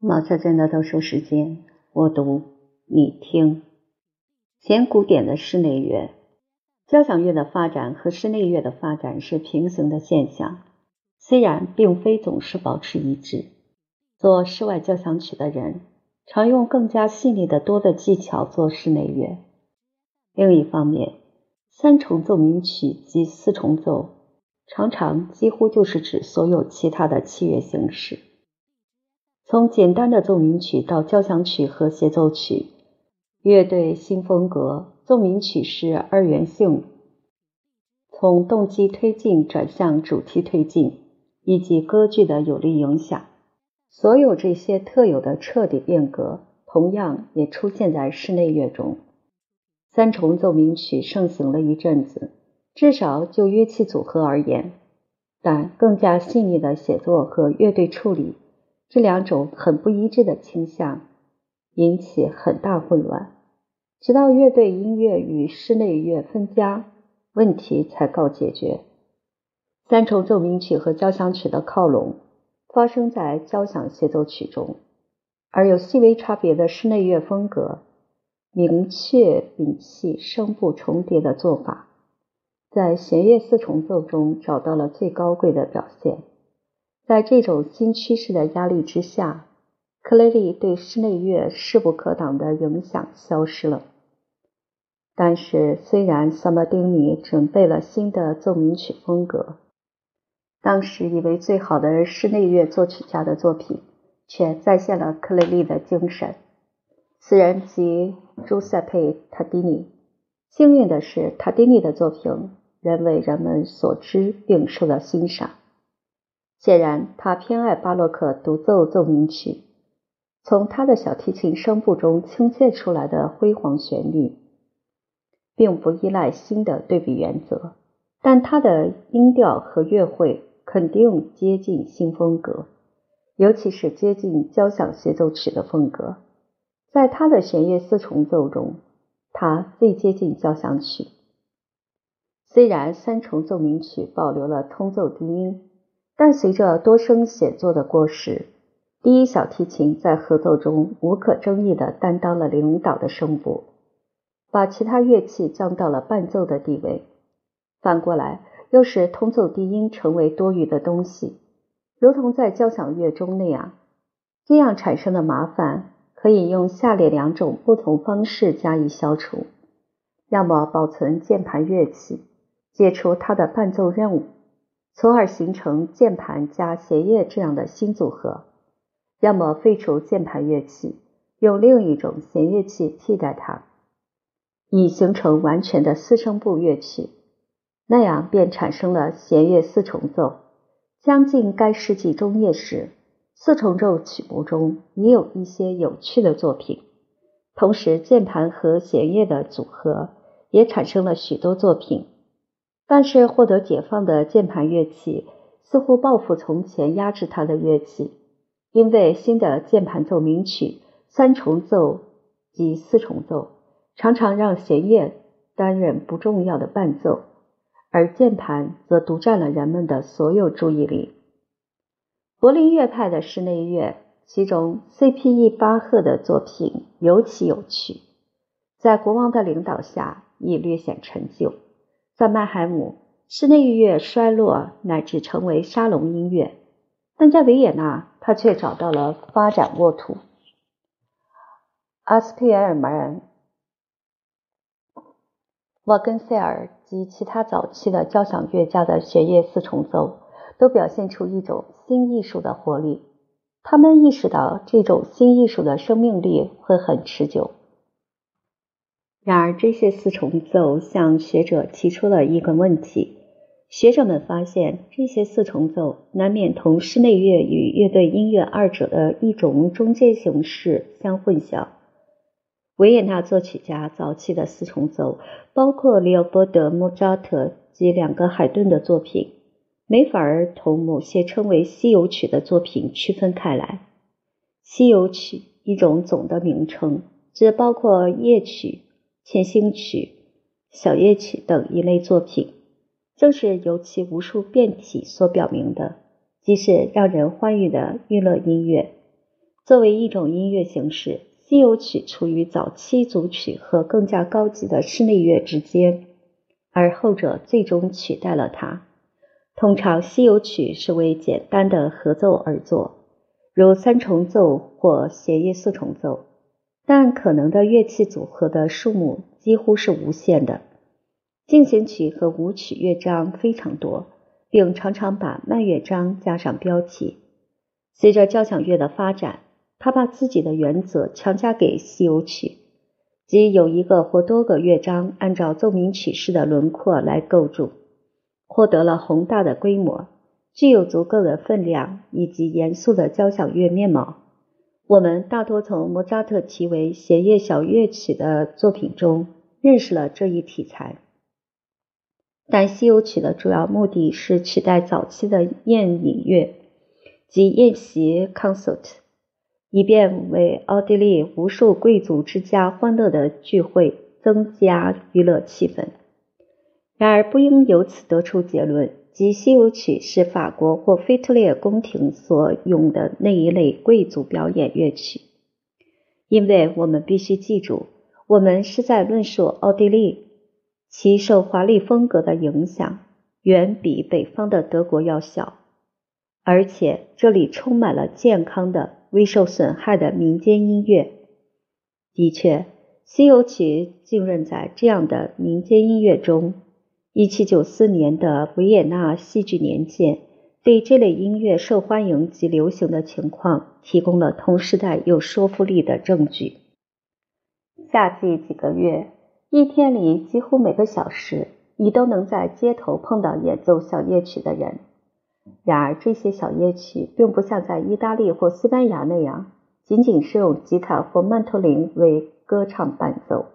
毛小娟的读书时间，我读你听。前古典的室内乐，交响乐的发展和室内乐的发展是平行的现象，虽然并非总是保持一致。做室外交响曲的人常用更加细腻的多的技巧做室内乐。另一方面，三重奏鸣曲及四重奏常常几乎就是指所有其他的器乐形式。从简单的奏鸣曲到交响曲和协奏曲，乐队新风格奏鸣曲是二元性，从动机推进转向主题推进，以及歌剧的有力影响，所有这些特有的彻底变革，同样也出现在室内乐中。三重奏鸣曲盛行了一阵子，至少就乐器组合而言，但更加细腻的写作和乐队处理。这两种很不一致的倾向引起很大混乱，直到乐队音乐与室内乐分家，问题才告解决。三重奏鸣曲和交响曲的靠拢发生在交响协奏曲中，而有细微差别的室内乐风格，明确摒弃声部重叠的做法，在弦乐四重奏中找到了最高贵的表现。在这种新趋势的压力之下，克雷利对室内乐势不可挡的影响消失了。但是，虽然萨马丁尼准备了新的奏鸣曲风格，当时以为最好的室内乐作曲家的作品，却再现了克雷利的精神。此人即朱塞佩·塔迪尼。幸运的是，塔迪尼的作品仍为人们所知并受到欣赏。显然，他偏爱巴洛克独奏奏鸣曲。从他的小提琴声部中倾泻出来的辉煌旋律，并不依赖新的对比原则，但他的音调和乐会肯定接近新风格，尤其是接近交响协奏曲的风格。在他的弦乐四重奏中，他最接近交响曲。虽然三重奏鸣曲保留了通奏低音。但随着多声写作的过时，第一小提琴在合奏中无可争议地担当了领导的声部，把其他乐器降到了伴奏的地位。反过来，又使通奏低音成为多余的东西，如同在交响乐中那样。这样产生的麻烦可以用下列两种不同方式加以消除：要么保存键盘乐器，解除它的伴奏任务。从而形成键盘加弦乐这样的新组合，要么废除键盘乐器，用另一种弦乐器替代它，以形成完全的四声部乐曲。那样便产生了弦乐四重奏。将近该世纪中叶时，四重奏曲目中也有一些有趣的作品。同时，键盘和弦乐的组合也产生了许多作品。但是获得解放的键盘乐器似乎报复从前压制它的乐器，因为新的键盘奏鸣曲三重奏及四重奏常常让弦乐担任不重要的伴奏，而键盘则独占了人们的所有注意力。柏林乐派的室内乐，其中 C.P.E. 巴赫的作品尤其有趣，在国王的领导下亦略显陈旧。在曼海姆，室内音乐衰落乃至成为沙龙音乐，但在维也纳，他却找到了发展沃土。阿斯佩尔曼、瓦根塞尔及其他早期的交响乐家的弦乐四重奏，都表现出一种新艺术的活力。他们意识到这种新艺术的生命力会很持久。然而，这些四重奏向学者提出了一个问题：学者们发现，这些四重奏难免同室内乐与乐队音乐二者的一种中间形式相混淆。维也纳作曲家早期的四重奏，包括利奥波德·莫扎特及两个海顿的作品，没法儿同某些称为西游曲的作品区分开来。西游曲，一种总的名称，只包括夜曲。千星曲、小夜曲等一类作品，正是由其无数变体所表明的，即是让人欢愉的娱乐音乐。作为一种音乐形式，西游曲处于早期组曲和更加高级的室内乐之间，而后者最终取代了它。通常，西游曲是为简单的合奏而作，如三重奏或弦乐四重奏，但可能的乐器组合的数目几乎是无限的。进行曲和舞曲乐章非常多，并常常把慢乐章加上标题。随着交响乐的发展，他把自己的原则强加给西游曲，即有一个或多个乐章按照奏鸣曲式的轮廓来构筑。获得了宏大的规模，具有足够的分量以及严肃的交响乐面貌。我们大多从莫扎特题为弦乐小乐曲的作品中认识了这一题材，但西游曲的主要目的是取代早期的宴饮乐及宴席 （concert），以便为奥地利无数贵族之家欢乐的聚会增加娱乐气氛。然而，不应由此得出结论，即西游曲是法国或腓特烈宫廷所用的那一类贵族表演乐曲，因为我们必须记住，我们是在论述奥地利，其受华丽风格的影响远比北方的德国要小，而且这里充满了健康的、未受损害的民间音乐。的确，西游曲浸润在这样的民间音乐中。一七九四年的维也纳戏剧年鉴对这类音乐受欢迎及流行的情况提供了同时代有说服力的证据。夏季几个月，一天里几乎每个小时，你都能在街头碰到演奏小夜曲的人。然而，这些小夜曲并不像在意大利或西班牙那样，仅仅是用吉他或曼陀林为歌唱伴奏，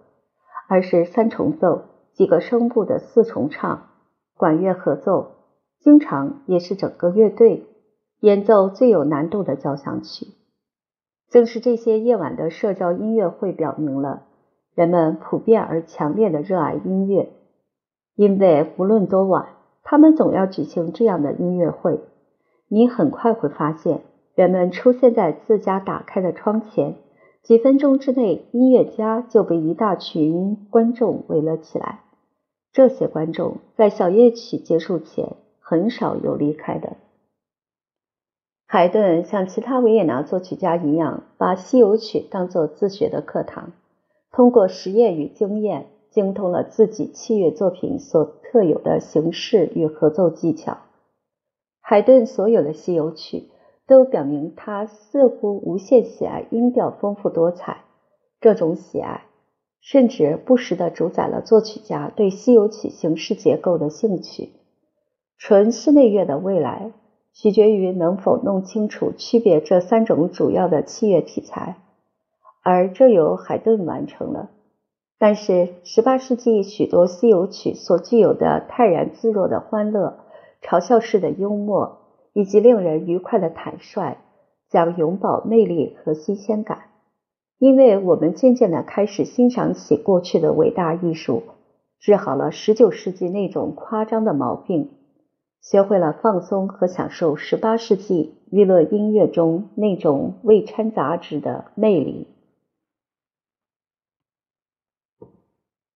而是三重奏。几个声部的四重唱，管乐合奏，经常也是整个乐队演奏最有难度的交响曲。正是这些夜晚的社交音乐会，表明了人们普遍而强烈的热爱音乐，因为无论多晚，他们总要举行这样的音乐会。你很快会发现，人们出现在自家打开的窗前，几分钟之内，音乐家就被一大群观众围了起来。这些观众在小夜曲结束前很少有离开的。海顿像其他维也纳作曲家一样，把西游曲当作自学的课堂，通过实验与经验，精通了自己器乐作品所特有的形式与合奏技巧。海顿所有的西游曲都表明他似乎无限喜爱音调丰富多彩，这种喜爱。甚至不时地主宰了作曲家对西游曲形式结构的兴趣。纯室内乐的未来取决于能否弄清楚区别这三种主要的器乐题材，而这由海顿完成了。但是，18世纪许多西游曲所具有的泰然自若的欢乐、嘲笑式的幽默以及令人愉快的坦率，将永葆魅力和新鲜感。因为我们渐渐地开始欣赏起过去的伟大艺术，治好了十九世纪那种夸张的毛病，学会了放松和享受十八世纪娱乐音乐中那种未掺杂质的魅力。